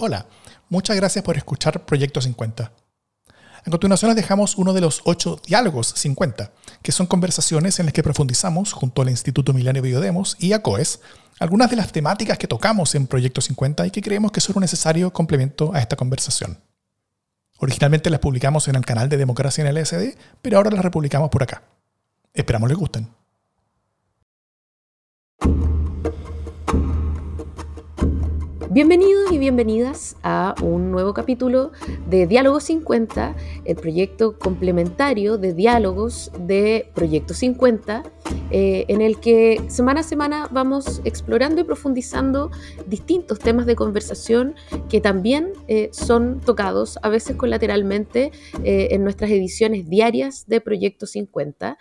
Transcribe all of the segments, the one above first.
Hola, muchas gracias por escuchar Proyecto 50. A continuación les dejamos uno de los ocho diálogos 50, que son conversaciones en las que profundizamos junto al Instituto Milenio Biodemos y a COES algunas de las temáticas que tocamos en Proyecto 50 y que creemos que son un necesario complemento a esta conversación. Originalmente las publicamos en el canal de Democracia en el SD, pero ahora las republicamos por acá. Esperamos les gusten. Bienvenidos y bienvenidas a un nuevo capítulo de Diálogo 50, el proyecto complementario de diálogos de Proyecto 50, eh, en el que semana a semana vamos explorando y profundizando distintos temas de conversación que también eh, son tocados a veces colateralmente eh, en nuestras ediciones diarias de Proyecto 50.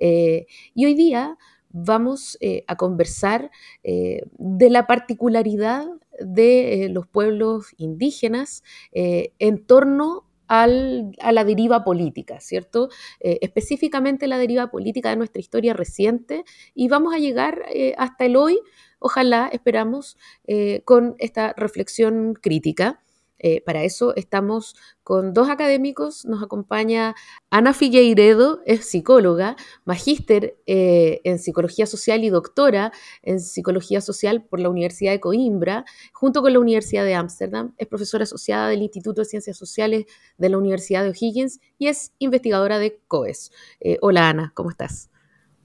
y hoy día vamos a conversar de la particularidad de eh, los pueblos indígenas eh, en torno a la deriva política, ¿cierto? Eh, específicamente la deriva política de nuestra historia reciente y vamos a llegar hasta el hoy, ojalá, esperamos, con esta reflexión crítica. Eh, para eso estamos con dos académicos. Nos acompaña Ana Figueiredo, es psicóloga, magíster eh, en psicología social y doctora en psicología social por la Universidad de Coimbra, junto con la Universidad de Ámsterdam. Es profesora asociada del Instituto de Ciencias Sociales de la Universidad de O'Higgins y es investigadora de COES. Eh, hola Ana, ¿cómo estás?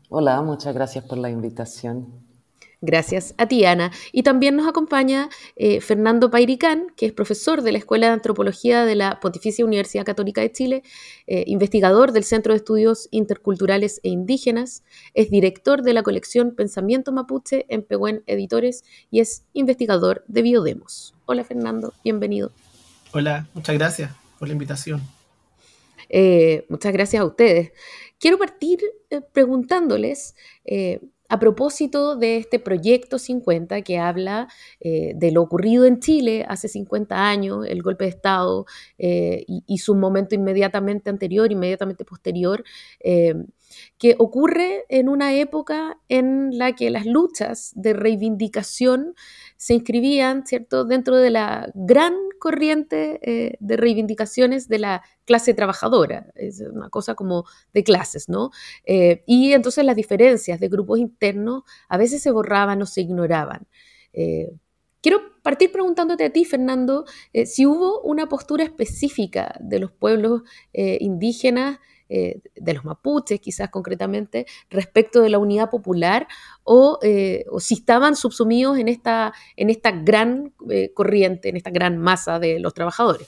Hola, muchas gracias por la invitación. Gracias a ti, Ana. Y también nos acompaña eh, Fernando Pairicán, que es profesor de la Escuela de Antropología de la Pontificia Universidad Católica de Chile, eh, investigador del Centro de Estudios Interculturales e Indígenas, es director de la colección Pensamiento Mapuche en Pehuen Editores y es investigador de Biodemos. Hola, Fernando, bienvenido. Hola, muchas gracias por la invitación. Eh, muchas gracias a ustedes. Quiero partir preguntándoles a propósito de este proyecto 50 que habla eh, de lo ocurrido en Chile hace 50 años, el golpe de Estado eh, y, su momento inmediatamente anterior, inmediatamente posterior, eh, que ocurre en una época en la que las luchas de reivindicación se inscribían ¿cierto? dentro de la gran corriente eh, de reivindicaciones de la clase trabajadora, es una cosa como de clases, ¿no? Eh, y entonces las diferencias de grupos internos a veces se borraban o se ignoraban. Eh, quiero partir preguntándote a ti, Fernando, si hubo una postura específica de los pueblos indígenas eh, de los mapuches, quizás concretamente, respecto de la unidad popular, o, eh, si estaban subsumidos en esta, en esta gran eh, corriente, en esta gran masa de los trabajadores.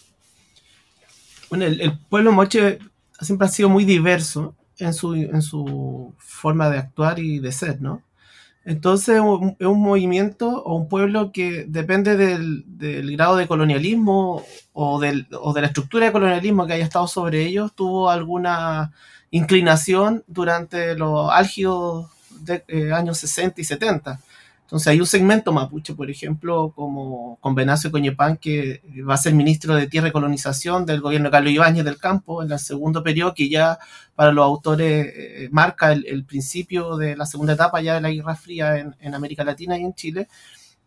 Bueno, el, pueblo moche siempre ha sido muy diverso en su, en su forma de actuar y de ser, ¿no? Entonces es un, movimiento o un pueblo que depende del, grado de colonialismo o, de la estructura de colonialismo que haya estado sobre ellos, tuvo alguna inclinación durante los álgidos de, eh, años 60 y 70. Entonces hay un segmento mapuche, por ejemplo, como con Venacio Coñepán, que va a ser ministro de Tierra y Colonización del gobierno de Carlos Ibáñez del Campo en el segundo periodo, que ya para los autores eh, marca el, principio de la segunda etapa ya de la Guerra Fría en, América Latina y en Chile.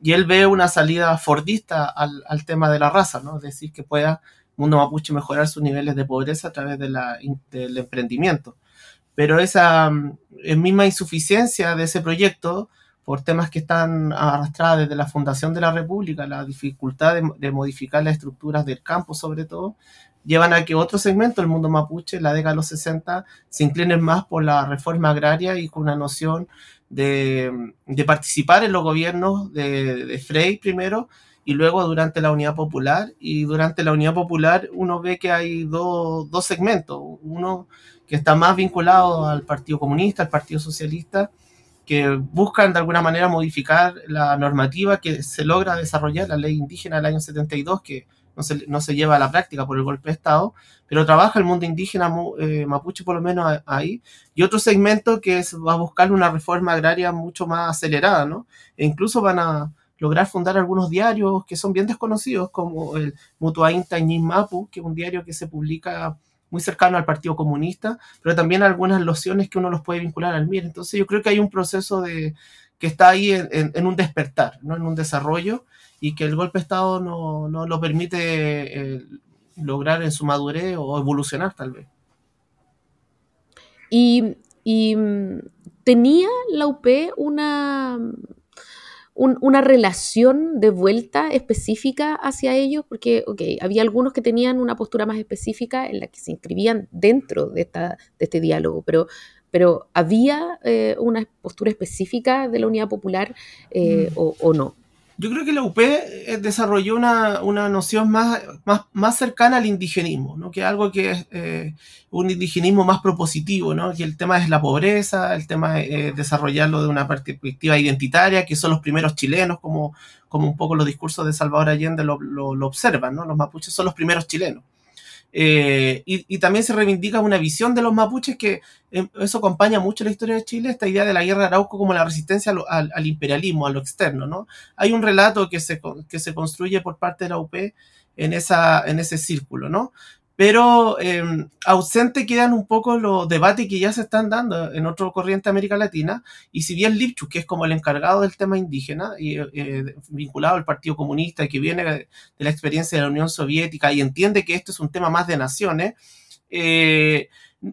Y él ve una salida fordista al, tema de la raza, ¿no? Es decir, que pueda el mundo mapuche mejorar sus niveles de pobreza a través de la, del emprendimiento. Pero esa mm, misma insuficiencia de ese proyecto por temas que están arrastradas desde la fundación de la República, la dificultad de, modificar las estructuras del campo sobre todo, llevan a que otro segmento del mundo mapuche, la década de los 60, se inclinen más por la reforma agraria y con una noción de, participar en los gobiernos de, Frey primero y luego durante la Unidad Popular. Y durante la Unidad Popular uno ve que hay dos segmentos, uno que está más vinculado al Partido Comunista, al Partido Socialista, que buscan de alguna manera modificar la normativa que se logra desarrollar, la ley indígena del año 72, que no se, no se lleva a la práctica por el golpe de Estado, pero trabaja el mundo indígena eh, mapuche por lo menos ahí, y otro segmento que es, va a buscar una reforma agraria mucho más acelerada, ¿no? E incluso van a lograr fundar algunos diarios que son bien desconocidos, como el Mutuainta Mapu, que es un diario que se publica muy cercano al Partido Comunista, pero también algunas lociones que uno los puede vincular al MIR. Entonces yo creo que hay un proceso de, que está ahí en, un despertar, ¿no? en un desarrollo, y que el golpe de Estado no, no lo permite eh, lograr en su madurez o evolucionar tal vez. Y, mm, tenía la UP una, una relación de vuelta específica hacia ellos, porque okay, había algunos que tenían una postura más específica en la que se inscribían dentro de, esta, de este diálogo, pero, pero ¿había eh, una postura específica de la Unidad Popular eh, mm. o, o, no? Yo creo que la UP eh, desarrolló una, una noción más, más, más, cercana al indigenismo, ¿no? que algo que es eh, un indigenismo más propositivo, ¿no? que el tema es la pobreza, el tema es eh, desarrollarlo de una perspectiva identitaria, que son los primeros chilenos, como, como un poco los discursos de Salvador Allende lo, lo, lo observan, ¿no? los mapuches son los primeros chilenos. Eh, y, también se reivindica una visión de los mapuches que eh, eso acompaña mucho la historia de Chile, esta idea de la guerra de Arauco como la resistencia al, imperialismo, a lo externo. ¿no? Hay un relato que se, que se construye por parte de la UP en, esa, en ese círculo. ¿no? Pero eh, ausente quedan un poco los debates que ya se están dando en otro corriente de América Latina, y si bien Lipchuk, que es como el encargado del tema indígena, y eh, vinculado al Partido Comunista, y que viene de la experiencia de la Unión Soviética y entiende que esto es un tema más de naciones, eh,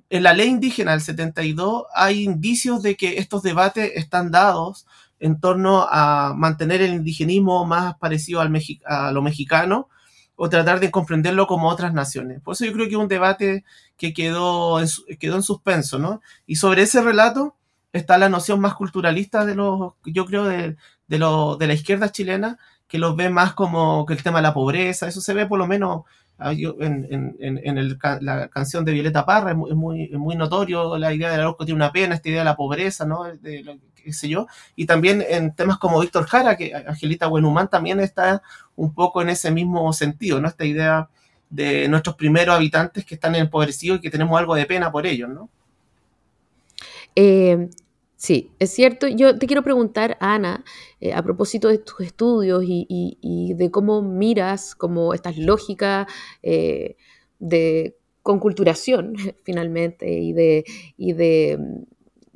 en la ley indígena del 72 hay indicios de que estos debates están dados en torno a mantener el indigenismo más parecido al a lo mexicano, o tratar de comprenderlo como otras naciones. Por eso yo creo que es un debate que quedó en, quedó en suspenso, ¿no? Y sobre ese relato está la noción más culturalista de los, yo creo, de, de, lo, de la izquierda chilena, que los ve más como que el tema de la pobreza, eso se ve por lo menos Ah, en, en, en el, la canción de Violeta Parra es muy, muy, notorio la idea de la que tiene una pena, esta idea de la pobreza, ¿no? De, qué sé yo. Y también en temas como Víctor Jara, que Angelita Buenhumán también está un poco en ese mismo sentido, ¿no? Esta idea de nuestros primeros habitantes que están empobrecidos y que tenemos algo de pena por ellos, ¿no? Eh, Sí, es cierto. Yo te quiero preguntar, Ana, eh, a propósito de tus estudios y, de cómo miras como estas lógicas eh, de conculturación, finalmente, y de, de mm,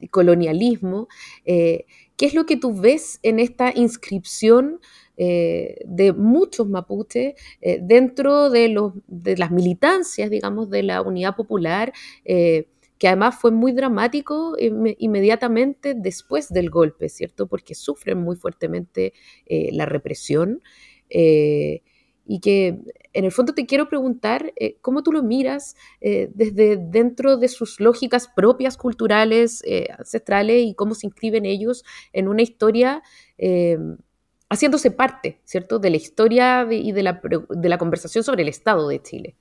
colonialismo, eh, ¿qué es lo que tú ves en esta inscripción de muchos mapuches dentro de, los, de las militancias, digamos, de la unidad popular? que además fue muy dramático inmediatamente después del golpe, ¿cierto? Porque sufren muy fuertemente eh, la represión. Eh, y que en el fondo te quiero preguntar eh, cómo tú lo miras desde dentro de sus lógicas propias culturales, ancestrales y cómo se inscriben ellos en una historia haciéndose parte, ¿cierto?, de la historia y de la, de la conversación sobre el Estado de Chile.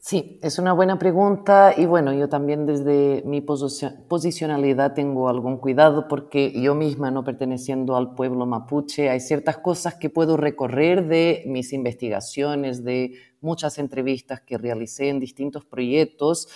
Sí, es una buena pregunta y bueno, yo también desde mi posicionalidad tengo algún cuidado porque yo misma, no perteneciendo al pueblo mapuche, hay ciertas cosas que puedo recorrer de mis investigaciones, de muchas entrevistas que realicé en distintos proyectos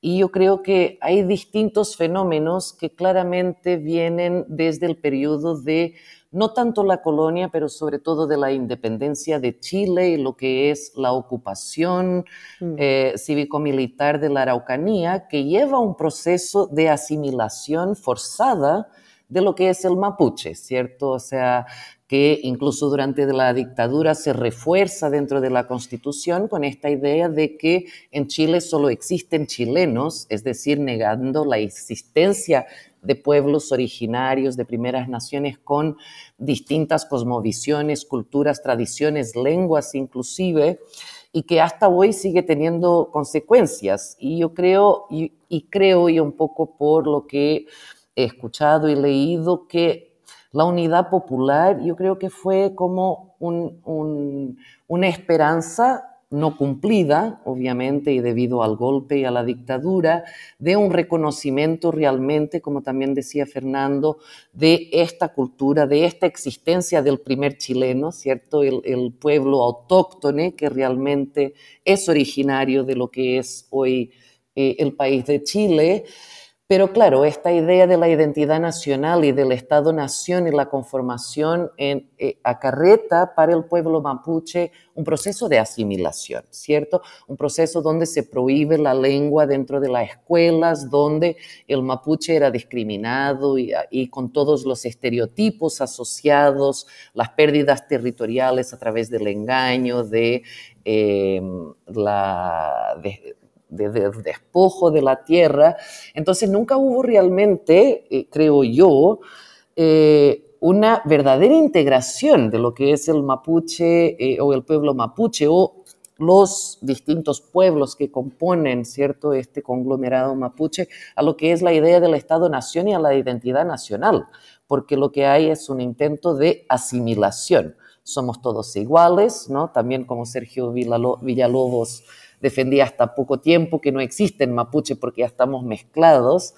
y yo creo que hay distintos fenómenos que claramente vienen desde el periodo de no tanto la colonia, pero sobre todo de la independencia de Chile y lo que es la ocupación mm. eh, cívico-militar de la Araucanía, que lleva un proceso de asimilación forzada de lo que es el mapuche, ¿cierto? O sea, que incluso durante la dictadura se refuerza dentro de la constitución con esta idea de que en Chile solo existen chilenos, es decir, negando la existencia de pueblos originarios, de primeras naciones con distintas cosmovisiones, culturas, tradiciones, lenguas inclusive, y que hasta hoy sigue teniendo consecuencias. Y yo creo, y, creo, y un poco por lo que he escuchado y leído, que la unidad popular yo creo que fue como una esperanza no cumplida, obviamente, y debido al golpe y a la dictadura, de un reconocimiento realmente, como también decía Fernando, de esta cultura, de esta existencia del primer chileno, ¿cierto? El, pueblo autóctone que realmente es originario de lo que es hoy eh, el país de Chile Pero claro, esta idea de la identidad nacional y del Estado-nación y la conformación en, eh, acarreta para el pueblo mapuche un proceso de asimilación, ¿cierto? Un proceso donde se prohíbe la lengua dentro de las escuelas, donde el mapuche era discriminado y, con todos los estereotipos asociados, las pérdidas territoriales a través del engaño, de eh, la... de, despojo de la tierra. Entonces nunca hubo realmente, eh, creo yo, eh, una verdadera integración de lo que es el mapuche eh, o el pueblo mapuche o los distintos pueblos que componen cierto este conglomerado mapuche a lo que es la idea del Estado-nación y a la identidad nacional, porque lo que hay es un intento de asimilación. Somos todos iguales, ¿no? También como Sergio Villalobos defendía hasta poco tiempo que no existen mapuche porque ya estamos mezclados,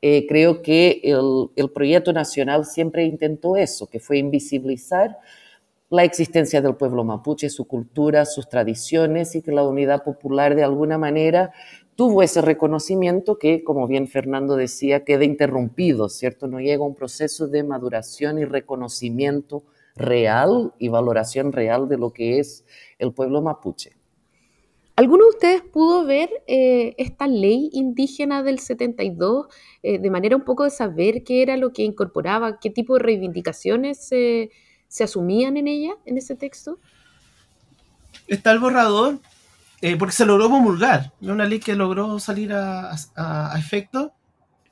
eh, creo que el, el, proyecto nacional siempre intentó eso, que fue invisibilizar la existencia del pueblo mapuche, su cultura, sus tradiciones y que la unidad popular de alguna manera tuvo ese reconocimiento que, como bien Fernando decía, queda interrumpido, ¿cierto? No llega un proceso de maduración y reconocimiento real y valoración real de lo que es el pueblo mapuche. ¿Alguno de ustedes pudo ver eh, esta ley indígena del 72 eh, de manera un poco de saber qué era lo que incorporaba, qué tipo de reivindicaciones se asumían en ella, en ese texto? Está el borrador, eh, porque se logró promulgar, una ley que logró salir a, efecto,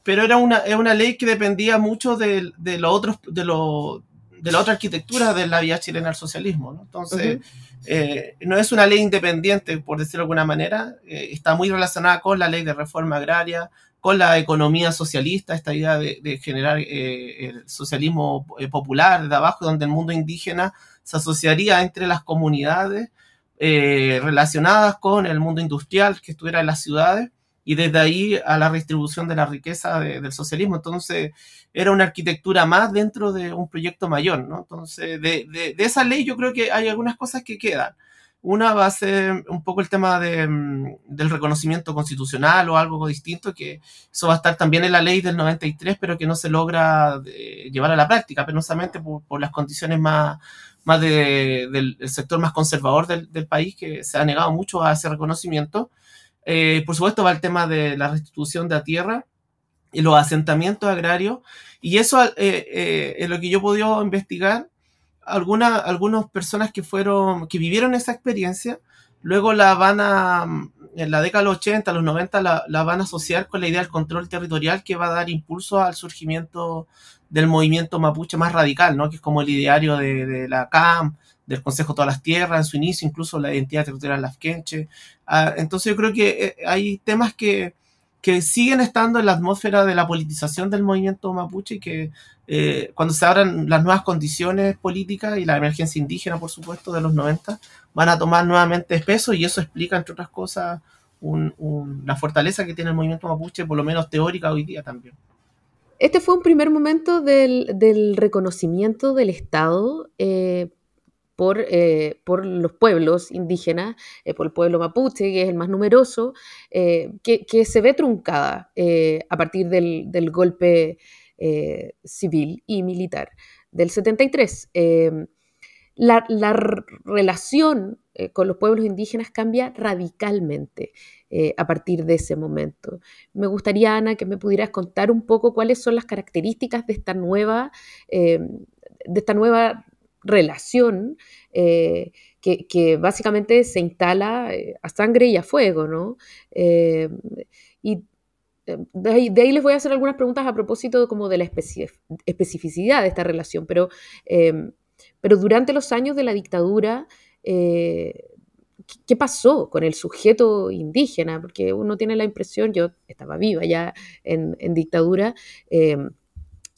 pero era una, una ley que dependía mucho de, de, otros, de, lo, de la otra arquitectura de la vía chilena al socialismo. ¿no? Entonces, eh, no es una ley independiente, por decirlo de alguna manera, eh, está muy relacionada con la ley de reforma agraria, con la economía socialista, esta idea de, generar eh, el socialismo popular de abajo, donde el mundo indígena se asociaría entre las comunidades relacionadas con el mundo industrial que estuviera en las ciudades y desde ahí a la redistribución de la riqueza del socialismo. Entonces, era una arquitectura más dentro de un proyecto mayor, ¿no? Entonces, de, de, esa ley yo creo que hay algunas cosas que quedan. Una va a ser un poco el tema de, mm, del reconocimiento constitucional o algo distinto, que eso va a estar también en la ley del 93, pero que no se logra eh, llevar a la práctica, penosamente por, por las condiciones más, más de, del, sector más conservador del, del, país, que se ha negado mucho a ese reconocimiento. Eh, por supuesto va el tema de la restitución de la tierra y los asentamientos agrarios. Y eso eh, eh, es lo que yo he podido investigar. Algunas algunas personas que fueron, que vivieron esa experiencia, luego la van a, en la década de los 80, los 90, la, la, van a asociar con la idea del control territorial que va a dar impulso al surgimiento del movimiento mapuche más radical, ¿no? que es como el ideario de, de la CAM, del Consejo de Todas las Tierras en su inicio, incluso la identidad territorial Lafkenche. Ah, entonces yo creo que eh, hay temas que, que, siguen estando en la atmósfera de la politización del movimiento mapuche y que eh, cuando se abran las nuevas condiciones políticas y la emergencia indígena, por supuesto, de los 90, van a tomar nuevamente peso y eso explica, entre otras cosas, la fortaleza que tiene el movimiento mapuche, por lo menos teórica hoy día también. Este fue un primer momento del, del reconocimiento del Estado eh, eh, por, los pueblos indígenas, eh, por el pueblo mapuche, que es el más numeroso, eh, que, se ve truncada a partir del, golpe civil y militar del 73. La, la, relación con los pueblos indígenas cambia radicalmente a partir de ese momento. Me gustaría, Ana, que me pudieras contar un poco cuáles son las características de esta nueva, de esta nueva relación eh, que, básicamente se instala eh, a sangre y a fuego, ¿no? Eh, y de ahí, les voy a hacer algunas preguntas a propósito como de la especificidad de esta relación, pero, pero durante los años de la dictadura, ¿qué pasó con el sujeto indígena? Porque uno tiene la impresión, yo estaba viva ya en, en dictadura,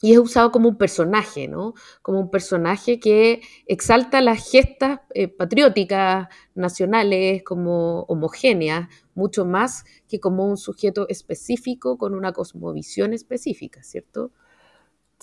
y es usado como un personaje, ¿no? Como un personaje que exalta las gestas eh, patrióticas nacionales como homogéneas, mucho más que como un sujeto específico con una cosmovisión específica, ¿cierto?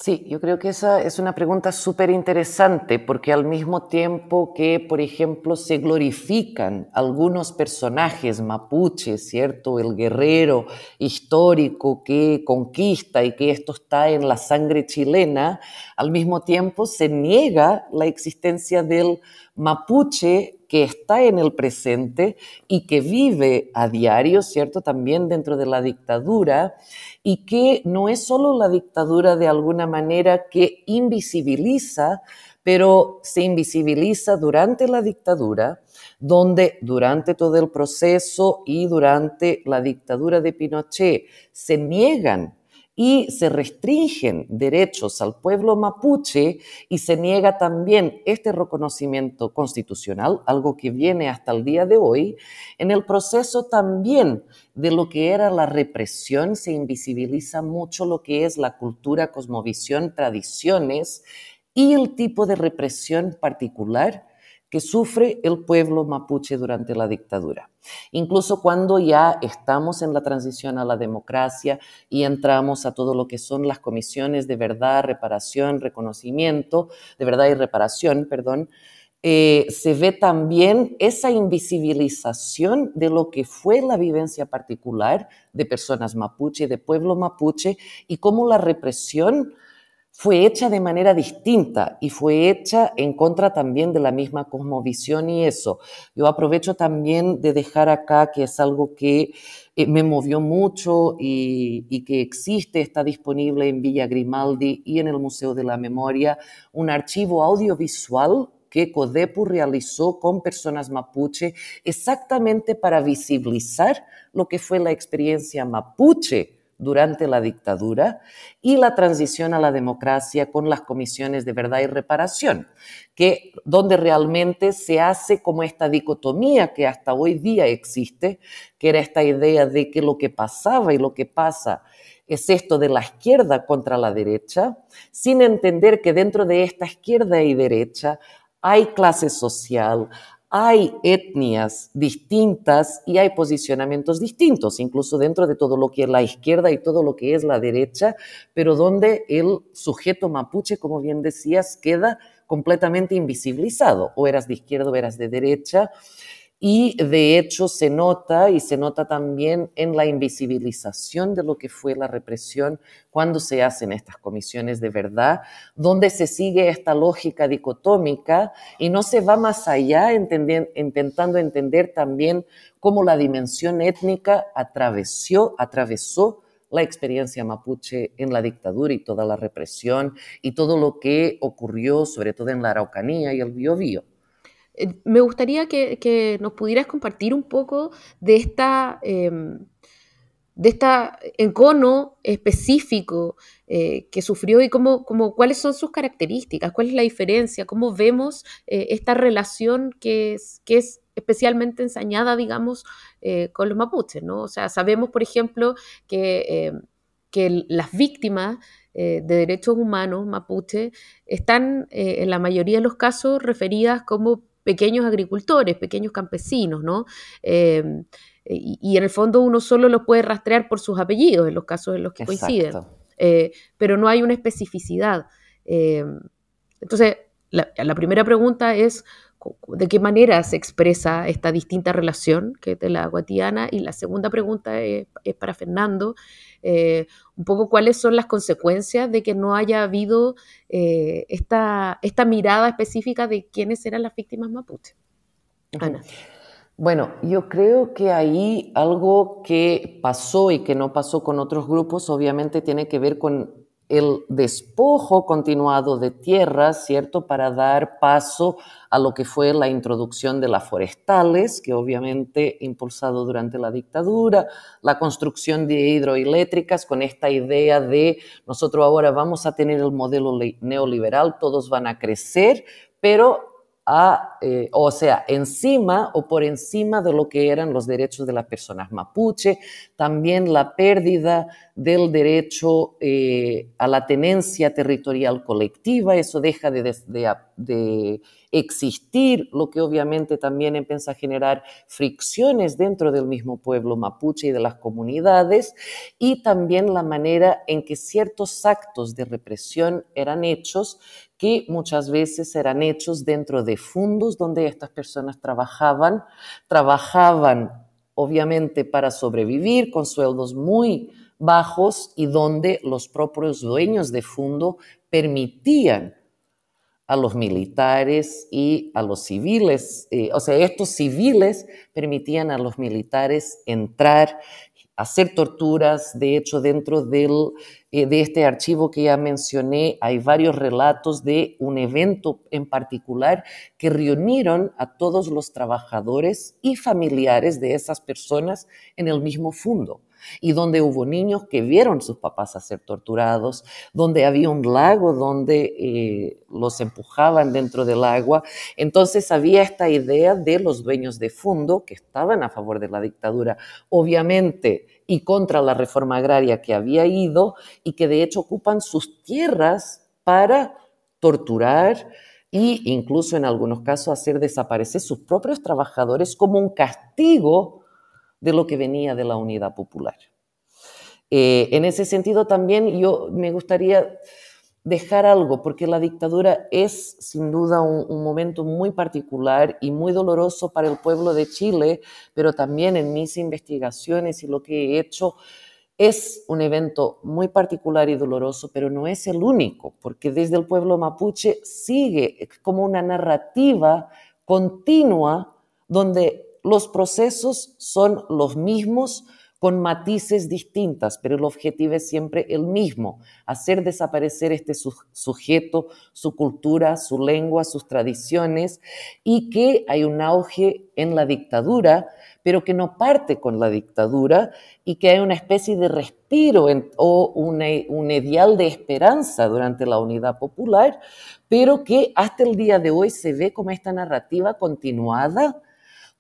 Sí, yo creo que esa es una pregunta súper interesante porque al mismo tiempo que, por ejemplo, se glorifican algunos personajes mapuches, ¿cierto? El guerrero histórico que conquista y que esto está en la sangre chilena, al mismo tiempo se niega la existencia del mapuche que está en el presente y que vive a diario, ¿cierto? También dentro de la dictadura y que no es solo la dictadura de alguna manera que invisibiliza, pero se invisibiliza durante la dictadura, donde durante todo el proceso y durante la dictadura de Pinochet se niegan y se restringen derechos al pueblo mapuche y se niega también este reconocimiento constitucional, algo que viene hasta el día de hoy, en el proceso también de lo que era la represión se invisibiliza mucho lo que es la cultura, cosmovisión, tradiciones y el tipo de represión particular que sufre el pueblo mapuche durante la dictadura. Incluso cuando ya estamos en la transición a la democracia y entramos a todo lo que son las comisiones de verdad, reparación, reconocimiento, de verdad y reparación, perdón, eh, se ve también esa invisibilización de lo que fue la vivencia particular de personas mapuche, de pueblo mapuche, y cómo la represión fue hecha de manera distinta y fue hecha en contra también de la misma cosmovisión y eso. Yo aprovecho también de dejar acá que es algo que eh, me movió mucho y, que existe, está disponible en Villa Grimaldi y en el Museo de la Memoria, un archivo audiovisual que CODEPU realizó con personas mapuche exactamente para visibilizar lo que fue la experiencia mapuche durante la dictadura y la transición a la democracia con las comisiones de verdad y reparación, que donde realmente se hace como esta dicotomía que hasta hoy día existe, que era esta idea de que lo que pasaba y lo que pasa es esto de la izquierda contra la derecha, sin entender que dentro de esta izquierda y derecha hay clase social, hay etnias distintas y hay posicionamientos distintos, incluso dentro de todo lo que es la izquierda y todo lo que es la derecha, pero donde el sujeto mapuche, como bien decías, queda completamente invisibilizado. O eras de izquierda o eras de derecha y de hecho se nota y se nota también en la invisibilización de lo que fue la represión cuando se hacen estas comisiones de verdad, donde se sigue esta lógica dicotómica y no se va más allá intentando entender también cómo la dimensión étnica atravesó, la experiencia mapuche en la dictadura y toda la represión y todo lo que ocurrió, sobre todo en la Araucanía y el Biobío. Eh, me gustaría que, nos pudieras compartir un poco de esta, em, de esta encono específico eh, que sufrió y cómo, cuáles son sus características, cuál es la diferencia, cómo vemos eh, esta relación que es, que es especialmente ensañada, digamos, con los mapuches, ¿no? O sea, sabemos, por ejemplo, que, em, que las víctimas de derechos humanos mapuche están en la mayoría de los casos referidas como pequeños agricultores, pequeños campesinos, ¿no? Em, y, en el fondo uno solo los puede rastrear por sus apellidos en los casos en los que coinciden, eh, pero no hay una especificidad. Em, entonces, la, primera pregunta es, ¿de qué manera se expresa esta distinta relación que es de la guatiana? Y la segunda pregunta es, para Fernando, eh, un poco cuáles son las consecuencias de que no haya habido eh, esta, esta mirada específica de quiénes eran las víctimas mapuche. Ana. Bueno, yo creo que ahí algo que pasó y que no pasó con otros grupos, obviamente tiene que ver con el despojo continuado de tierras, ¿cierto?, para dar paso a lo que fue la introducción de las forestales, que obviamente impulsado durante la dictadura, la construcción de hidroeléctricas con esta idea de nosotros ahora vamos a tener el modelo neoliberal, todos van a crecer, pero eh, o sea, encima o por encima de lo que eran los derechos de las personas mapuche, también la pérdida del derecho eh, a la tenencia territorial colectiva, eso deja de, de, existir, lo que obviamente también empieza a generar fricciones dentro del mismo pueblo mapuche y de las comunidades, y también la manera en que ciertos actos de represión eran hechos que muchas veces eran hechos dentro de fundos donde estas personas trabajaban, trabajaban obviamente para sobrevivir con sueldos muy bajos y donde los propios dueños de fondo permitían a los militares y a los civiles, eh, o sea, estos civiles permitían a los militares entrar hacer torturas. De hecho, dentro eh, de este archivo que ya mencioné, hay varios relatos de un evento en particular que reunieron a todos los trabajadores y familiares de esas personas en el mismo fondo y donde hubo niños que vieron sus papás a ser torturados, donde había un lago donde eh, los empujaban dentro del agua. Entonces había esta idea de los dueños de fondo que estaban a favor de la dictadura, obviamente, y contra la reforma agraria que había ido y que de hecho ocupan sus tierras para torturar, e incluso en algunos casos hacer desaparecer sus propios trabajadores como un castigo de lo que venía de la unidad popular. Eh, en ese sentido también yo me gustaría dejar algo, porque la dictadura es sin duda un, momento muy particular y muy doloroso para el pueblo de Chile, pero también en mis investigaciones y lo que he hecho es un evento muy particular y doloroso, pero no es el único, porque desde el pueblo mapuche sigue como una narrativa continua donde los procesos son los mismos con matices distintas, pero el objetivo es siempre el mismo, hacer desaparecer este sujeto, su cultura, su lengua, sus tradiciones, y que hay un auge en la dictadura, pero que no parte con la dictadura, y que hay una especie de respiro o un ideal de esperanza durante la unidad popular, pero que hasta el día de hoy se ve como esta narrativa continuada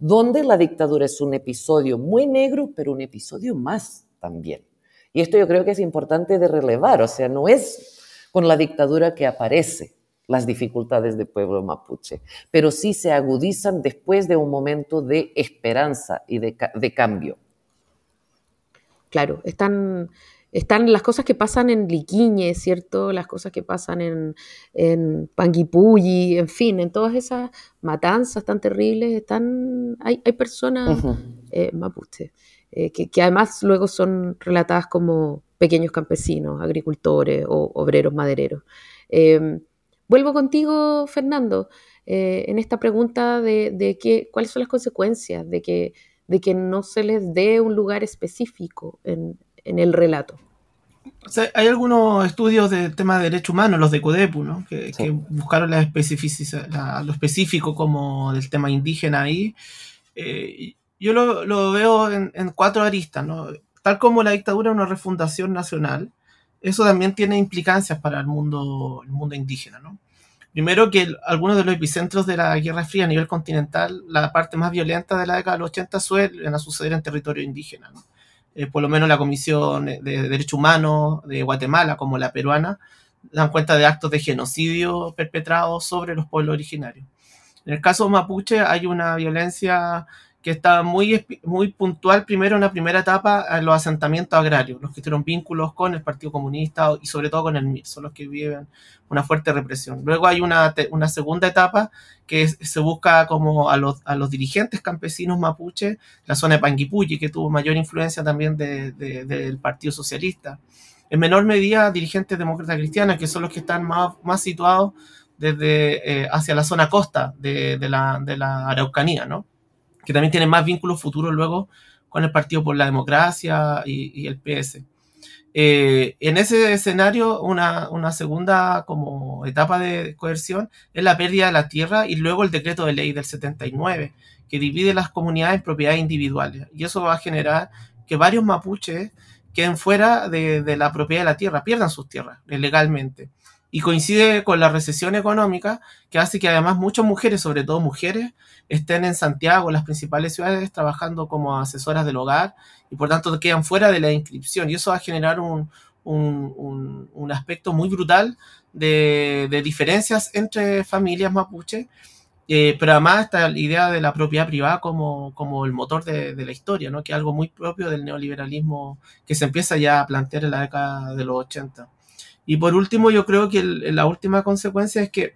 donde la dictadura es un episodio muy negro, pero un episodio más también. Y esto yo creo que es importante de relevar, o sea, no es con la dictadura que aparece las dificultades del pueblo mapuche, pero sí se agudizan después de un momento de esperanza y de, cambio. Claro, están están las cosas que pasan en Liquiñe, ¿cierto? Las cosas que pasan en, en Panguipulli, en fin, en todas esas matanzas tan terribles, están, hay, personas eh, mapuches, eh, que, además luego son relatadas como pequeños campesinos, agricultores o obreros madereros. Em, vuelvo contigo, Fernando, eh, en esta pregunta de, de cuáles son las consecuencias de que, de que no se les dé un lugar específico en, en el relato. hay algunos estudios de tema de derechos humanos, los de CODEPU, ¿no? que, buscaron la lo específico como del tema indígena ahí. Eh, yo lo, veo en, cuatro aristas. ¿no? Tal como la dictadura es una refundación nacional, eso también tiene implicancias para el mundo, el mundo indígena. ¿no? Primero que algunos de los epicentros de la Guerra Fría a nivel continental, la parte más violenta de la década de los 80 suelen a suceder en territorio indígena. ¿no? Eh, por lo menos la Comisión de Derechos Humanos de Guatemala, como la peruana, dan cuenta de actos de genocidio perpetrados sobre los pueblos originarios. En el caso mapuche hay una violencia que está muy, muy puntual primero en la primera etapa los asentamientos agrarios, los que tuvieron vínculos con el Partido Comunista y sobre todo con el MIR, son los que viven una fuerte represión. Luego hay una, una segunda etapa que se busca como a los, a los, dirigentes campesinos mapuche, la zona de Panguipulli, que tuvo mayor influencia también de, del Partido Socialista. En menor medida, dirigentes demócratas cristianas, que son los que están más, más situados desde eh, hacia la zona costa de, de, la, de la Araucanía, ¿no? Que también tiene más vínculos futuros luego con el Partido por la Democracia y, el PS. Eh, en ese escenario, una, segunda como etapa de coerción es la pérdida de la tierra y luego el decreto de ley del 79, que divide las comunidades en propiedades individuales. Y eso va a generar que varios mapuches queden fuera de, de la propiedad de la tierra, pierdan sus tierras legalmente. Y coincide con la recesión económica que hace que además muchas mujeres, sobre todo mujeres, estén en Santiago, las principales ciudades, trabajando como asesoras del hogar y por tanto quedan fuera de la inscripción. Y eso va a generar un, aspecto muy brutal de, diferencias entre familias mapuche, eh, pero además está la idea de la propiedad privada como, como el motor de, la historia, ¿no? que es algo muy propio del neoliberalismo que se empieza ya a plantear en la década de los 80. Y por último, yo creo que la última consecuencia es que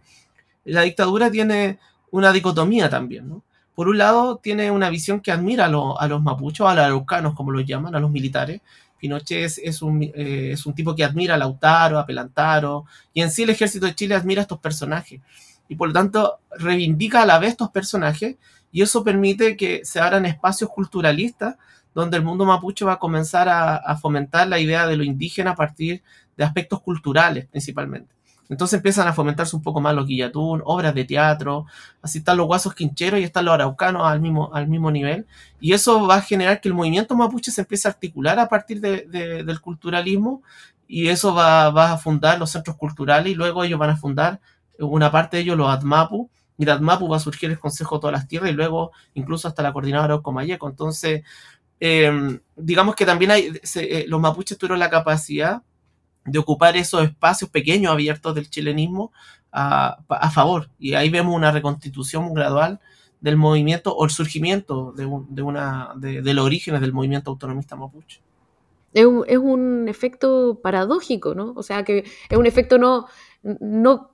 la dictadura tiene una dicotomía también, ¿no? Por un lado, tiene una visión que admira a, los mapuchos, a los araucanos, como los llaman, a los militares. Pinochet es, un, eh, es un tipo que admira a Lautaro, a Pelantaro, y en sí el ejército de Chile admira a estos personajes. Y por lo tanto, reivindica a la vez estos personajes, y eso permite que se abran espacios culturalistas donde el mundo mapuche va a comenzar a, a fomentar la idea de lo indígena a partir de aspectos culturales principalmente. Entonces empiezan a fomentarse un poco más los guillatún, obras de teatro, así están los guasos quincheros y están los araucanos al mismo, al mismo nivel. Y eso va a generar que el movimiento mapuche se empiece a articular a partir de, del culturalismo y eso va, va, a fundar los centros culturales y luego ellos van a fundar una parte de ellos los ADMAPU y de ADMAPU va a surgir el Consejo de todas las Tierras y luego incluso hasta la Coordinadora Comayeco. Entonces, eh, digamos que también hay, eh, los mapuches tuvieron la capacidad de ocupar esos espacios pequeños abiertos del chilenismo a, a, favor. Y ahí vemos una reconstitución gradual del movimiento o el surgimiento de, de una, de, los orígenes del movimiento autonomista mapuche. Es un, es un, efecto paradójico, ¿no? O sea, que es un efecto no, no,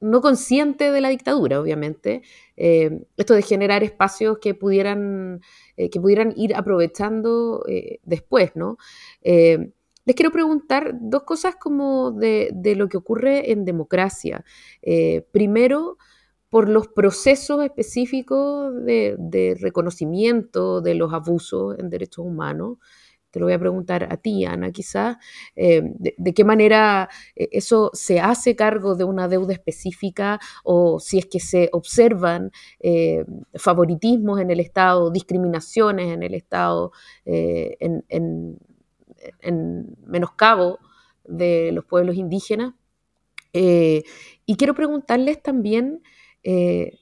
no consciente de la dictadura, obviamente. Eh, esto de generar espacios que pudieran, eh, que pudieran ir aprovechando eh, después, ¿no? Les quiero preguntar dos cosas como de, lo que ocurre en democracia. Eh, primero, por los procesos específicos de, reconocimiento de los abusos en derechos humanos. Te lo voy a preguntar a ti, Ana, quizás. Eh, de, qué manera eh, eso se hace cargo de una deuda específica o si es que se observan favoritismos en el Estado, discriminaciones en el Estado, en en menoscabo de los pueblos indígenas. Eh, y quiero preguntarles también, eh,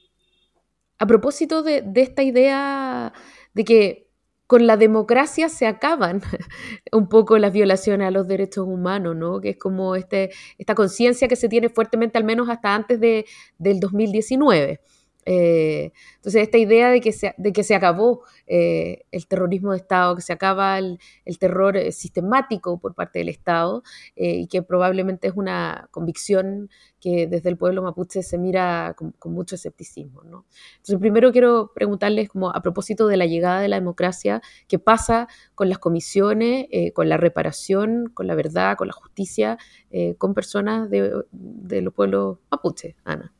a propósito de, esta idea de que con la democracia se acaban un poco las violaciones a los derechos humanos, ¿no? Que es como este, esta conciencia que se tiene fuertemente, al menos hasta antes de, del 2019. Eh, entonces, esta idea de que se, de que se acabó eh, el terrorismo de Estado, que se acaba el, terror eh, sistemático por parte del Estado y que probablemente es una convicción que desde el pueblo mapuche se mira con, mucho escepticismo. ¿no? Entonces, primero quiero preguntarles, como a propósito de la llegada de la democracia, ¿qué pasa con las comisiones, con la reparación, con la verdad, con la justicia, con personas de, de los pueblos mapuche, Ana?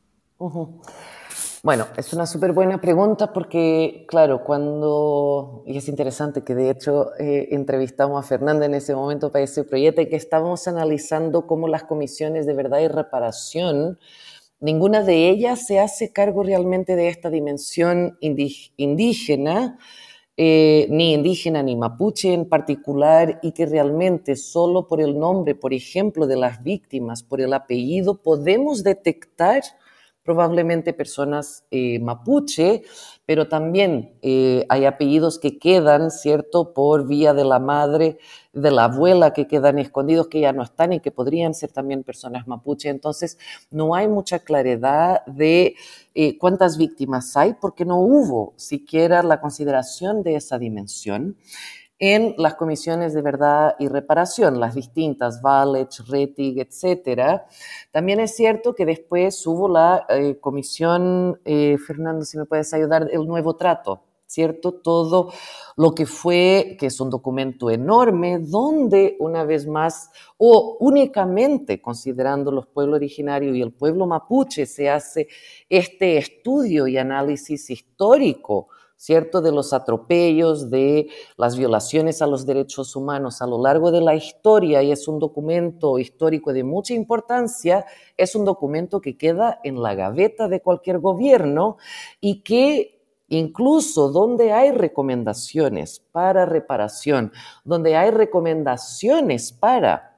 Bueno, es una súper buena pregunta porque, claro, cuando, y es interesante que de hecho eh, entrevistamos a Fernanda en ese momento para ese proyecto que estábamos analizando cómo las comisiones de verdad y reparación, ninguna de ellas se hace cargo realmente de esta dimensión indígena, eh, ni indígena ni mapuche en particular, y que realmente solo por el nombre, por ejemplo, de las víctimas, por el apellido, podemos detectar probablemente personas eh, mapuche, pero también eh, hay apellidos que quedan, ¿cierto?, por vía de la madre, de la abuela, que quedan escondidos, que ya no están y que podrían ser también personas mapuche. Entonces, no hay mucha claridad de eh, cuántas víctimas hay, porque no hubo siquiera la consideración de esa dimensión en las comisiones de verdad y reparación, las distintas, Valech, Rettig, etcétera. También es cierto que después hubo la eh, comisión, eh, Fernando, si me puedes ayudar, el nuevo trato, ¿cierto? Todo lo que fue, que es un documento enorme, donde una vez más, o únicamente considerando los pueblos originarios y el pueblo mapuche, se hace este estudio y análisis histórico ¿cierto? De los atropellos, de las violaciones a los derechos humanos a lo largo de la historia y es un documento histórico de mucha importancia, es un documento que queda en la gaveta de cualquier gobierno y que incluso donde hay recomendaciones para reparación, donde hay recomendaciones para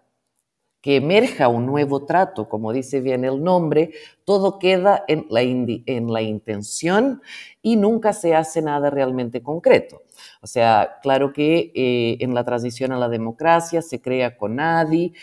que emerja un nuevo trato, como dice bien el nombre, todo queda en la, en la intención y nunca se hace nada realmente concreto. O sea, claro que eh, en la transición a la democracia se crea CONADI,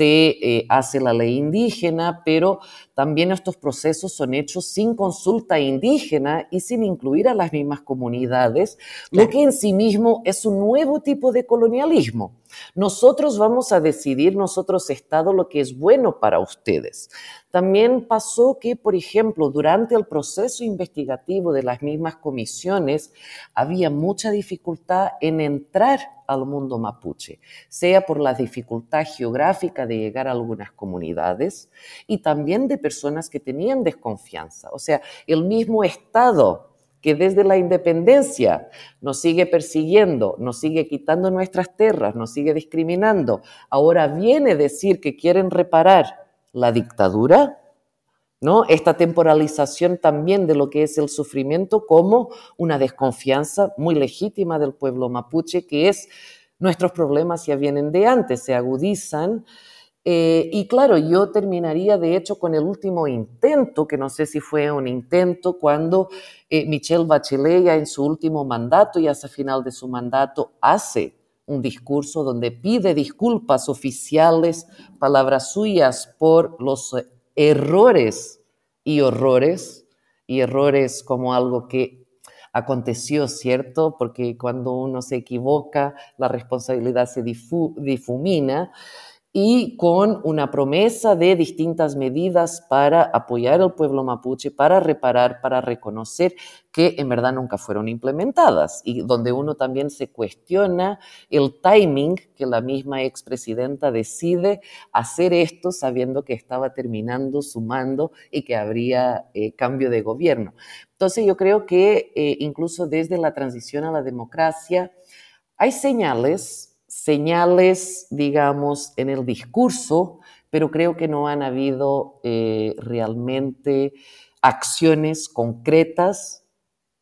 se eh, hace la ley indígena, pero también estos procesos son hechos sin consulta indígena y sin incluir a las mismas comunidades, lo que en sí mismo es un nuevo tipo de colonialismo. Nosotros vamos a decidir, nosotros Estado, lo que es bueno para ustedes. También pasó que, por ejemplo, durante el proceso investigativo de las mismas comisiones, había mucha dificultad en entrar al mundo mapuche, sea por la dificultad geográfica de llegar a algunas comunidades y también de personas que tenían desconfianza. O sea, el mismo Estado que desde la independencia nos sigue persiguiendo, nos sigue quitando nuestras tierras, nos sigue discriminando, ahora viene a decir que quieren reparar la dictadura, ¿no? Esta temporalización también de lo que es el sufrimiento como una desconfianza muy legítima del pueblo mapuche, que es nuestros problemas ya vienen de antes, se agudizan. Eh, y claro, yo terminaría de hecho con el último intento, que no sé si fue un intento, cuando eh, Michelle Bachelet ya en su último mandato y hasta final de su mandato hace un discurso donde pide disculpas oficiales, palabras suyas, por los errores y horrores, y errores como algo que aconteció, ¿cierto? Porque cuando uno se equivoca, la responsabilidad se difumina y con una promesa de distintas medidas para apoyar al pueblo mapuche, para reparar, para reconocer que en verdad nunca fueron implementadas y donde uno también se cuestiona el timing que la misma expresidenta decide hacer esto sabiendo que estaba terminando su mando y que habría eh, cambio de gobierno. Entonces yo creo que eh, incluso desde la transición a la democracia hay señales señales, digamos, en el discurso, pero creo que no han habido eh, realmente acciones concretas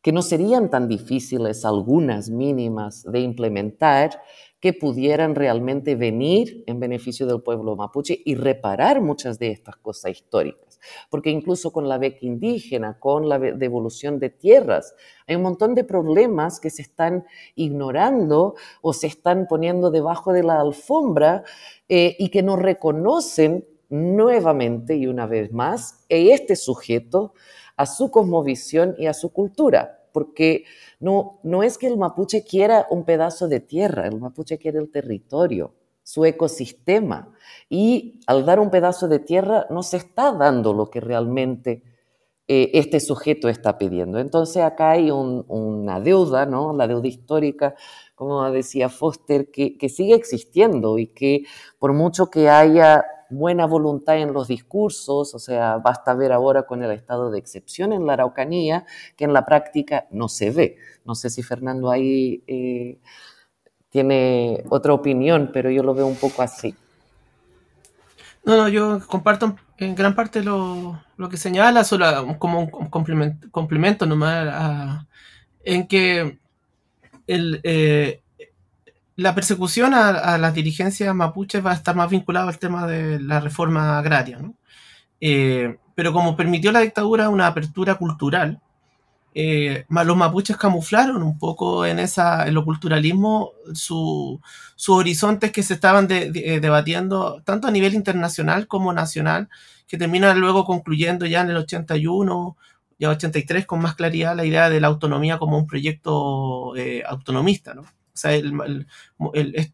que no serían tan difíciles, algunas mínimas, de implementar, que pudieran realmente venir en beneficio del pueblo mapuche y reparar muchas de estas cosas históricas. Porque incluso con la beca indígena, con la devolución de tierras, hay un montón de problemas que se están ignorando o se están poniendo debajo de la alfombra eh, y que no reconocen nuevamente y una vez más este sujeto a su cosmovisión y a su cultura porque no, no es que el mapuche quiera un pedazo de tierra, el mapuche quiere el territorio, su ecosistema. Y al dar un pedazo de tierra no se está dando lo que realmente eh, este sujeto está pidiendo. Entonces acá hay una deuda, ¿no? la deuda histórica, como decía Foster, que, sigue existiendo y que por mucho que haya buena voluntad en los discursos, o sea, basta ver ahora con el estado de excepción en la Araucanía, que en la práctica no se ve. No sé si Fernando ahí eh, tiene otra opinión, pero yo lo veo un poco así. No, no, yo comparto en gran parte lo, que señala, solo como un complemento, complemento nomás, en que el, eh, la persecución a, las dirigencias mapuches va a estar más vinculada al tema de la reforma agraria. Eh, pero como permitió la dictadura una apertura cultural, eh, los mapuches camuflaron un poco en, esa, en lo culturalismo sus horizontes que se estaban eh, debatiendo tanto a nivel internacional como nacional, que terminan luego concluyendo ya en el 81 y 83 con más claridad la idea de la autonomía como un proyecto autonomista. ¿no? O sea, el,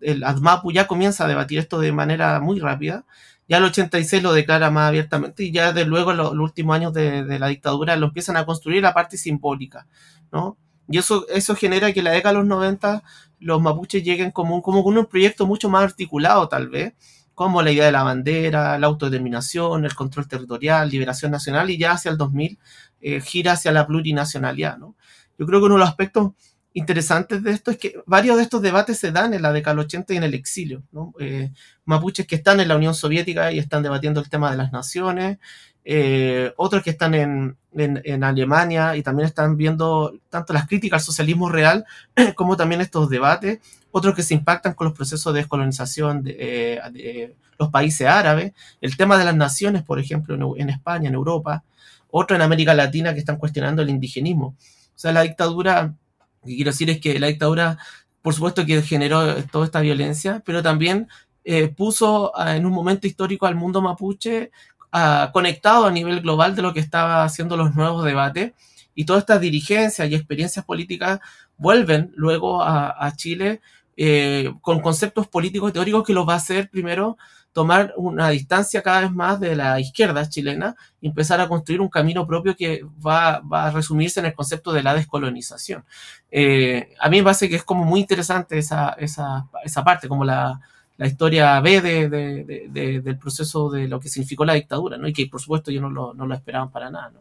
el, ADMAPU ya comienza a debatir esto de manera muy rápida. Ya el 86 lo declara más abiertamente y ya de luego los, últimos años de, la dictadura lo empiezan a construir la parte simbólica, ¿no? Y eso, eso genera que la década de los 90 los mapuches lleguen como, como con un proyecto mucho más articulado tal vez, como la idea de la bandera, la autodeterminación, el control territorial, liberación nacional y ya hacia el 2000 eh, gira hacia la plurinacionalidad, ¿no? Yo creo que uno de los aspectos interesantes de esto es que varios de estos debates se dan en la década del 80 y en el exilio. Eh, mapuches que están en la Unión Soviética y están debatiendo el tema de las naciones, eh, otros que están en, en, Alemania y también están viendo tanto las críticas al socialismo real como también estos debates, otros que se impactan con los procesos de descolonización, de, eh, los países árabes, el tema de las naciones, por ejemplo, en, España, en Europa, otro en América Latina que están cuestionando el indigenismo. O sea, la dictadura, que quiero decir es que la dictadura, por supuesto que generó toda esta violencia, pero también eh, puso en un momento histórico al mundo mapuche conectado a nivel global de lo que estaba haciendo los nuevos debates. Y todas estas dirigencias y experiencias políticas vuelven luego a, Chile eh, con conceptos políticos y teóricos que los va a hacer primero tomar una distancia cada vez más de la izquierda chilena y empezar a construir un camino propio que va, a resumirse en el concepto de la descolonización. Eh, a mí me parece que es como muy interesante esa, esa, esa parte, como la, la historia B de, del proceso de lo que significó la dictadura, ¿no? Y que por supuesto yo no lo, no lo esperaban para nada, ¿no?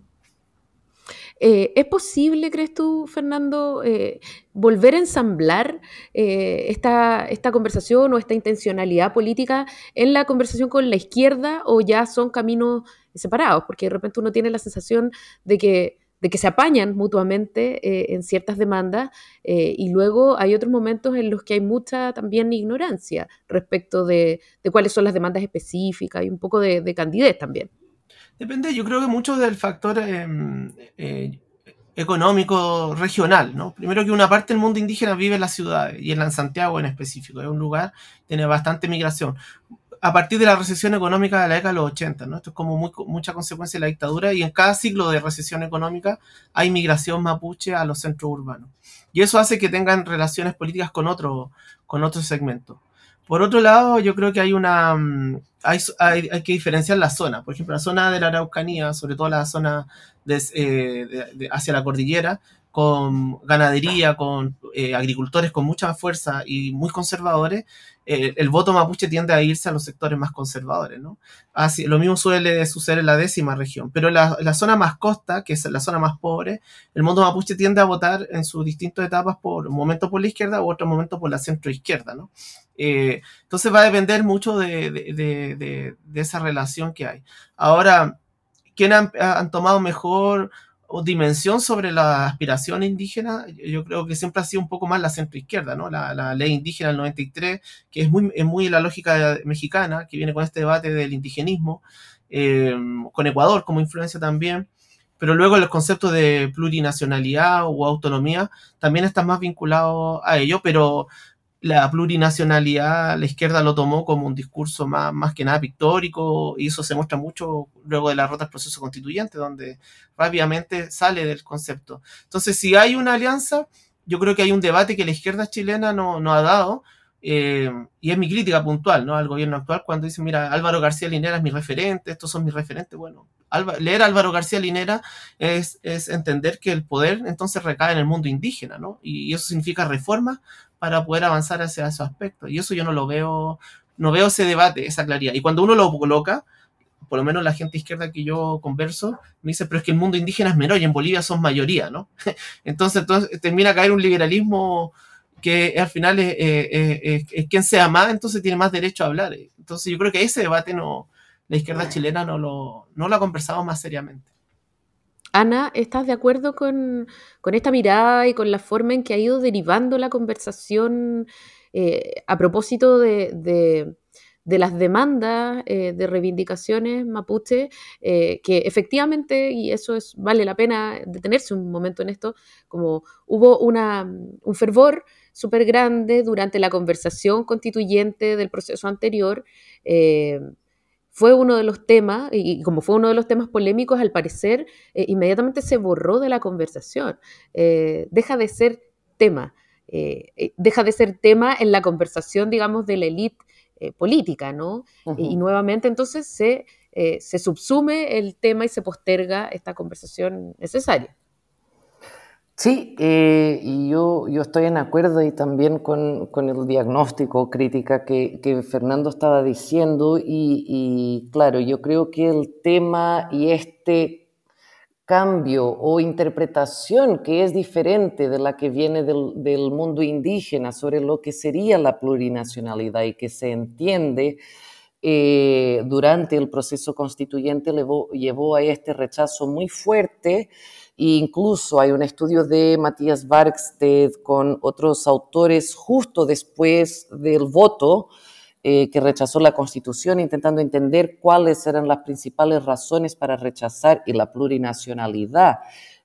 Eh, ¿Es posible, crees tú, Fernando, eh, volver a ensamblar eh, esta, esta, conversación o esta intencionalidad política en la conversación con la izquierda o ya son caminos separados? Porque de repente uno tiene la sensación de que de que se apañan mutuamente eh, en ciertas demandas eh, y luego hay otros momentos en los que hay mucha también ignorancia respecto de, cuáles son las demandas específicas y un poco de, de candidez también. Depende, yo creo que mucho del factor em, eh, económico regional, ¿no? Primero que una parte del mundo indígena vive en las ciudades y en Santiago en específico, es un lugar que tiene bastante migración a partir de la recesión económica de la década de los 80, ¿no? Esto es como mucha consecuencia de la dictadura y en cada ciclo de recesión económica hay migración mapuche a los centros urbanos. Y eso hace que tengan relaciones políticas con otro, con otro segmento. Por otro lado, yo creo que hay una mm, hay, hay, que diferenciar la zona. Por ejemplo, la zona de la Araucanía, sobre todo la zona eh, hacia la cordillera, con ganadería, con eh, agricultores con mucha fuerza y muy conservadores, eh, el voto mapuche tiende a irse a los sectores más conservadores, ¿no? Así, lo mismo suele suceder en la décima región, pero la, la zona más costa, que es la zona más pobre, el mundo mapuche tiende a votar en sus distintas etapas por un momento por la izquierda u otro momento por la centroizquierda, ¿no? Eh, entonces va a depender mucho de, de, de, esa relación que hay. Ahora, ¿quién han, tomado mejor dimensión sobre la aspiración indígena, yo creo que siempre ha sido un poco más la centroizquierda, ¿no? La, ley indígena del 93, que es muy, es muy la lógica mexicana, que viene con este debate del indigenismo, eh, con Ecuador como influencia también, pero luego el concepto de plurinacionalidad o autonomía también está más vinculado a ello, pero la plurinacionalidad, la izquierda lo tomó como un discurso más, más que nada pictórico, y eso se muestra mucho luego de la rota del proceso constituyente, donde rápidamente sale del concepto. Entonces, si hay una alianza, yo creo que hay un debate que la izquierda chilena no, no ha dado, eh, y es mi crítica puntual ¿no? al gobierno actual cuando dice, mira, Álvaro García Linera es mi referente, estos son mis referentes. Bueno, leer a Álvaro García Linera es, es, entender que el poder entonces recae en el mundo indígena, ¿no? Y eso significa reformas para poder avanzar hacia ese aspecto. Y eso yo no lo veo, no veo ese debate, esa claridad. Y cuando uno lo coloca, por lo menos la gente izquierda que yo converso, me dice, pero es que el mundo indígena es menor y en Bolivia son mayoría, ¿no? entonces, entonces termina a caer un liberalismo que al final es, es, quien sea más, entonces tiene más derecho a hablar. Entonces yo creo que ese debate no, la izquierda chilena no lo, no lo ha conversado más seriamente. Ana, ¿estás de acuerdo con, esta mirada y con la forma en que ha ido derivando la conversación eh, a propósito de, las demandas de reivindicaciones mapuche, eh, que efectivamente, y eso es, vale la pena detenerse un momento en esto, como hubo un fervor súper grande durante la conversación constituyente del proceso anterior, eh, fue uno de los temas, y como fue uno de los temas polémicos, al parecer, eh, inmediatamente se borró de la conversación. Eh, deja de ser tema, eh, deja de ser tema en la conversación, digamos, de la élite política, ¿no? y, nuevamente entonces se, se subsume el tema y se posterga esta conversación necesaria. Sí, eh, y yo, yo estoy en acuerdo y también con, con el diagnóstico, crítica que, que Fernando estaba diciendo y, claro, yo creo que el tema y este cambio o interpretación que es diferente de la que viene del, del mundo indígena sobre lo que sería la plurinacionalidad y que se entiende eh, durante el proceso constituyente llevó, llevó a este rechazo muy fuerte incluso hay un estudio de Matías Barksted con otros autores justo después del voto eh, que rechazó la Constitución, intentando entender cuáles eran las principales razones para rechazar la plurinacionalidad.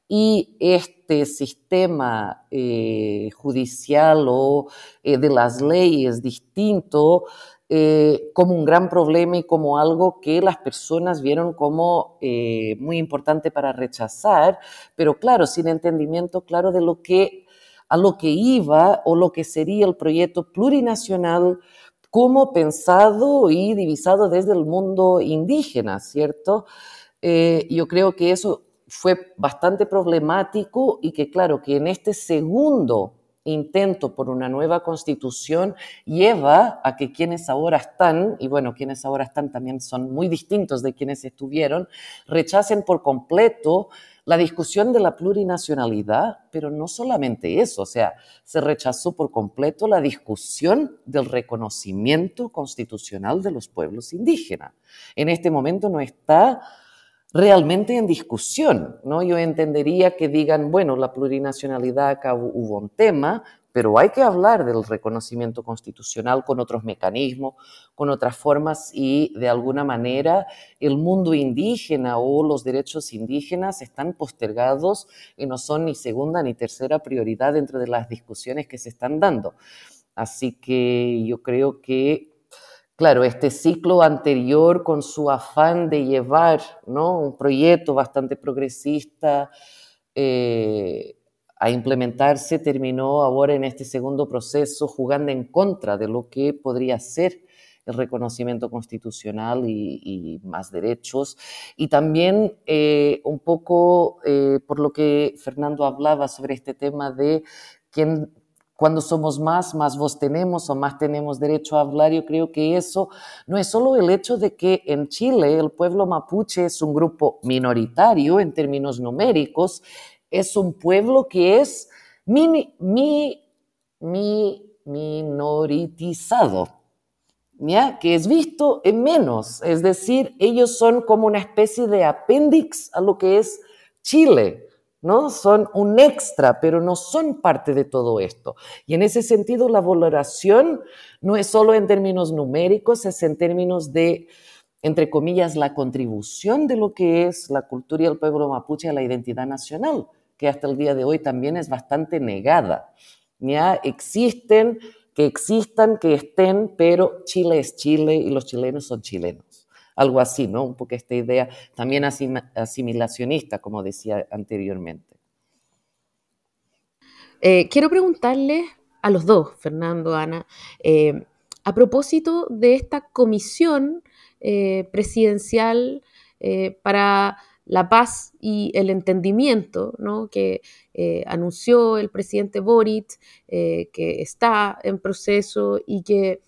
Y este sistema eh, judicial o eh, de las leyes distinto eh, como un gran problema y como algo que las personas vieron como muy importante para rechazar, pero claro, sin entendimiento claro de lo que a lo que iba o lo que sería el proyecto plurinacional como pensado y divisado desde el mundo indígena, ¿cierto? yo creo que eso fue bastante problemático y que claro, que en este segundo intento por una nueva constitución lleva a que quienes ahora están, y bueno, quienes ahora están también son muy distintos de quienes estuvieron, rechacen por completo la discusión de la plurinacionalidad, pero no solamente eso, o sea, se rechazó por completo la discusión del reconocimiento constitucional de los pueblos indígenas. En este momento no está realmente en discusión, ¿no? Yo entendería que digan, bueno, la plurinacionalidad acá hubo un tema, pero hay que hablar del reconocimiento constitucional con otros mecanismos, con otras formas y de alguna manera el mundo indígena o los derechos indígenas están postergados y no son ni segunda ni tercera prioridad dentro de las discusiones que se están dando. Así que yo creo que claro, este ciclo anterior con su afán de llevar ¿no? un proyecto bastante progresista eh, a implementarse, terminó ahora en este segundo proceso jugando en contra de lo que podría ser el reconocimiento constitucional y, más derechos. Y también eh, un poco eh, por lo que Fernando hablaba sobre este tema de quién cuando somos más, más voz tenemos o más tenemos derecho a hablar. Yo creo que eso no es solo el hecho de que en Chile el pueblo mapuche es un grupo minoritario en términos numéricos, es un pueblo que es mi, minoritizado. ¿Ya? que es visto en menos, es decir, ellos son como una especie de apéndice a lo que es Chile. ¿No? Son un extra, pero no son parte de todo esto. Y en ese sentido, la valoración no es solo en términos numéricos, es en términos de, entre comillas, la contribución de lo que es la cultura y el pueblo mapuche a la identidad nacional, que hasta el día de hoy también es bastante negada. Ya existen, que existan, que estén, pero Chile es Chile y los chilenos son chilenos algo así, ¿no? Un poco esta idea también asimilacionista, como decía anteriormente. Eh, quiero preguntarles a los dos, Fernando, Ana, eh, a propósito de esta comisión eh, presidencial para la paz y el entendimiento ¿no? que anunció el presidente Boric, que está en proceso y que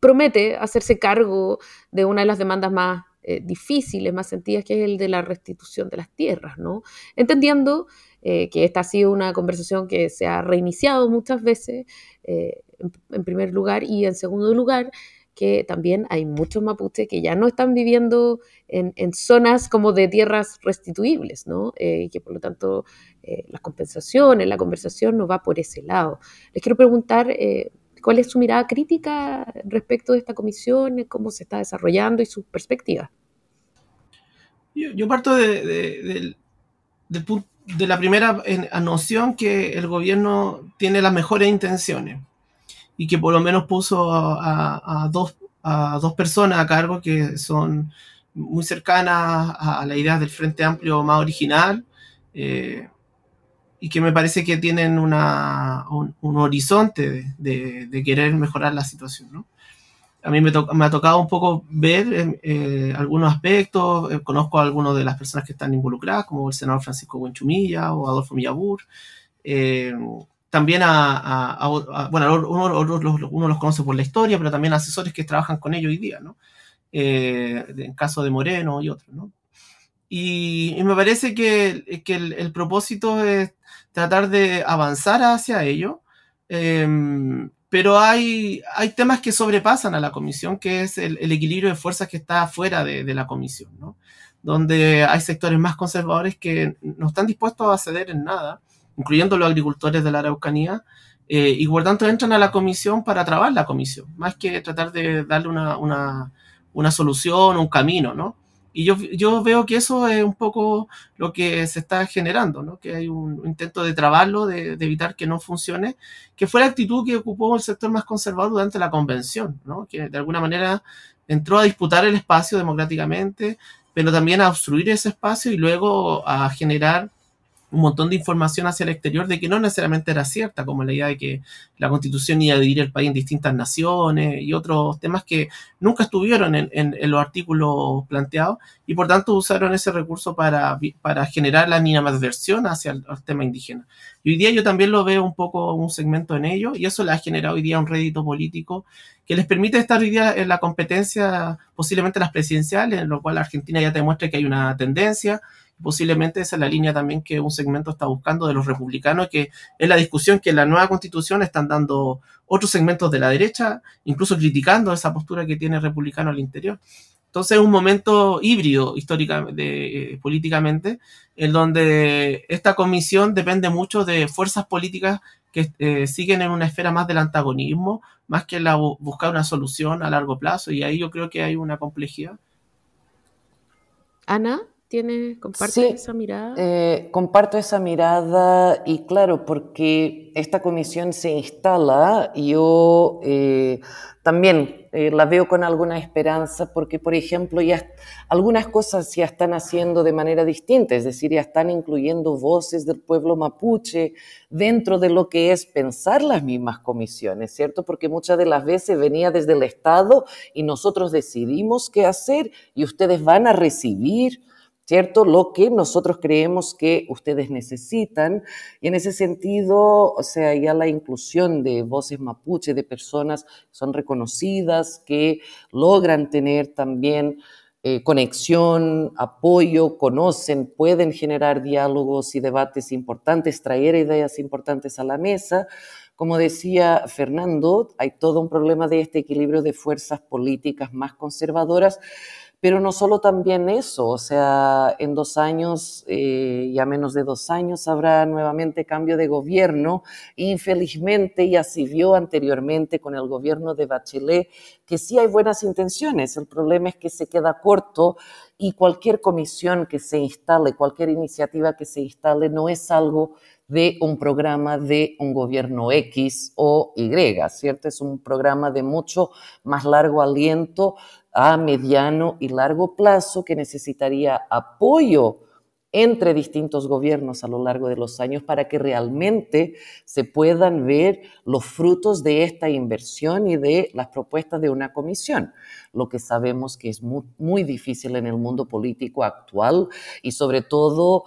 promete hacerse cargo de una de las demandas más eh, difíciles, más sentidas, que es el de la restitución de las tierras, ¿no? Entendiendo eh, que esta ha sido una conversación que se ha reiniciado muchas veces, eh, en, primer lugar, y en segundo lugar, que también hay muchos mapuches que ya no están viviendo en, zonas como de tierras restituibles, ¿no? y que por lo tanto las compensaciones, la conversación no va por ese lado. Les quiero preguntar ¿Cuál es su mirada crítica respecto de esta comisión, cómo se está desarrollando y sus perspectivas? Yo, parto de, la primera noción que el gobierno tiene las mejores intenciones y que por lo menos puso a, dos, a dos personas a cargo que son muy cercanas a, la idea del Frente Amplio más original. Eh, y que me parece que tienen una, un, horizonte de, querer mejorar la situación. ¿no? A mí me, me, ha tocado un poco ver eh, eh, algunos aspectos, eh, conozco a algunas de las personas que están involucradas, como el senador Francisco Buenchumilla o Adolfo Millabur. también a, bueno, uno, uno, los conoce por la historia, pero también asesores que trabajan con ellos hoy día, ¿no? en caso de Moreno y otros, ¿no? Y, me parece que, que el, el, propósito es tratar de avanzar hacia ello. Em, pero hay, hay temas que sobrepasan a la comisión, que es el, equilibrio de fuerzas que está fuera de, de, la comisión, ¿no? donde hay sectores más conservadores que no están dispuestos a ceder en nada incluyendo los agricultores de la Araucanía, eh, y por tanto entran a la comisión para trabar la comisión, más que tratar de darle una, una, una solución, un camino, ¿no? Y yo, yo, veo que eso es un poco lo que se está generando, ¿no? que hay un intento de trabarlo, de, de, evitar que no funcione, que fue la actitud que ocupó el sector más conservador durante la convención, ¿no? que de alguna manera entró a disputar el espacio democráticamente, pero también a obstruir ese espacio y luego a generar un montón de información hacia el exterior de que no necesariamente era cierta, como la idea de que la constitución iba a dividir el país en distintas naciones y otros temas que nunca estuvieron en, en, los artículos planteados y por tanto usaron ese recurso para, para generar la animadversión hacia el, tema indígena. Y hoy día yo también lo veo un poco un segmento en ello y eso le ha generado hoy día un rédito político que les permite estar hoy día en la competencia posiblemente las presidenciales, en lo cual Argentina ya te demuestra que hay una tendencia posiblemente esa es la línea también que un segmento está buscando de los republicanos, que es la discusión que en la nueva constitución están dando otros segmentos de la derecha, incluso criticando esa postura que tiene el republicano al interior. Entonces es un momento híbrido históricamente, eh, políticamente, en donde esta comisión depende mucho de fuerzas políticas que eh, siguen en una esfera más del antagonismo, más que la buscar una solución a largo plazo, y ahí yo creo que hay una complejidad. Ana, tiene, comparte esa mirada? Eh, comparto esa mirada y claro, porque esta comisión se instala, yo eh, también eh, la veo con alguna esperanza porque, por ejemplo, ya algunas cosas ya están haciendo de manera distinta, es decir, ya están incluyendo voces del pueblo mapuche dentro de lo que es pensar las mismas comisiones, ¿cierto? Porque muchas de las veces venía desde el Estado y nosotros decidimos qué hacer y ustedes van a recibir ¿cierto? Lo que nosotros creemos que ustedes necesitan. Y en ese sentido, o sea, ya la inclusión de voces mapuche, de personas que son reconocidas, que logran tener también eh, conexión, apoyo, conocen, pueden generar diálogos y debates importantes, traer ideas importantes a la mesa. Como decía Fernando, hay todo un problema de este equilibrio de fuerzas políticas más conservadoras pero no solo también eso, o sea, en dos años, eh, ya menos de dos años, habrá nuevamente cambio de gobierno. Infelizmente, ya se vio anteriormente con el gobierno de Bachelet que sí hay buenas intenciones. El problema es que se queda corto y cualquier comisión que se instale, cualquier iniciativa que se instale, no es algo de un programa de un gobierno X o Y, ¿cierto? Es un programa de mucho más largo aliento a mediano y largo plazo que necesitaría apoyo entre distintos gobiernos a lo largo de los años para que realmente se puedan ver los frutos de esta inversión y de las propuestas de una comisión, lo que sabemos que es muy, difícil en el mundo político actual y sobre todo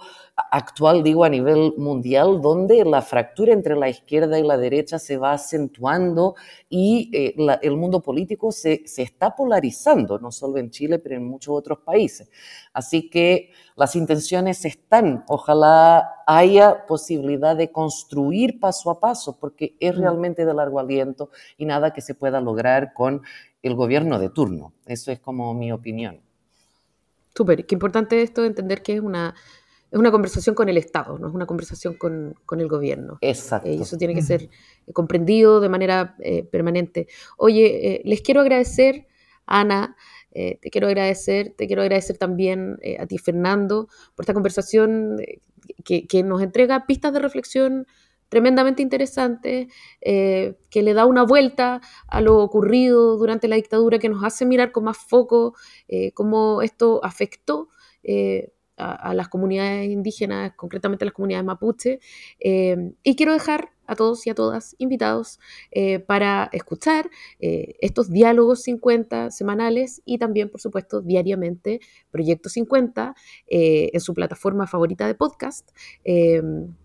actual, digo, a nivel mundial, donde la fractura entre la izquierda y la derecha se va acentuando y eh, el mundo político se, se está polarizando, no solo en Chile, pero en muchos otros países. Así que las intenciones están, ojalá haya posibilidad de construir paso a paso, porque es mm. realmente de largo aliento y nada que se pueda lograr con el gobierno de turno. Eso es como mi opinión. Súper, qué importante esto de entender que es una, es una conversación con el Estado, no es una conversación con, con el gobierno. Exacto. Eh, y eso tiene que ser comprendido de manera eh, permanente. Oye, eh, les quiero agradecer, Ana, te quiero agradecer, te quiero agradecer también a ti, Fernando, por esta conversación que, que, nos entrega pistas de reflexión tremendamente interesante, eh, que le da una vuelta a lo ocurrido durante la dictadura, que nos hace mirar con más foco eh, cómo esto afectó eh, a, las comunidades indígenas, concretamente a las comunidades mapuche. y quiero dejar a todos y a todas invitados eh, para escuchar eh, estos diálogos 50 semanales y también, por supuesto, diariamente Proyecto 50 eh, en su plataforma favorita de podcast,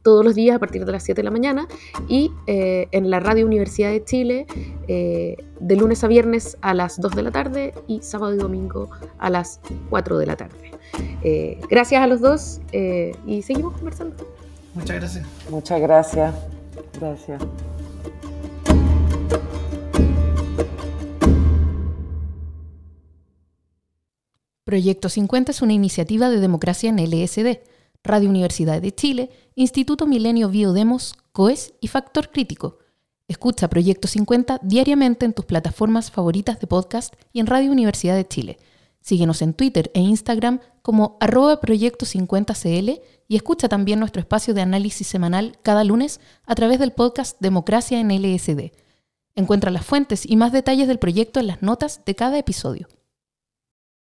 todos los días a partir de las 7 de la mañana y en la Radio Universidad de Chile de lunes a viernes a las 2 de la tarde y sábado y domingo a las 4 de la tarde. gracias a los dos y seguimos conversando. Muchas gracias. Muchas gracias. Gracias. Proyecto 50 es una iniciativa de democracia en LSD Radio Universidad de Chile, Instituto Milenio Biodemos, COES y Factor Crítico. Escucha Proyecto 50 diariamente en tus plataformas favoritas de podcast y en Radio Universidad de Chile. Síguenos en Twitter e Instagram como arroba Proyecto 50CL y escucha también nuestro espacio de análisis semanal cada lunes a través del podcast Democracia en LSD. Encuentra las fuentes y más detalles del proyecto en las notas de cada episodio.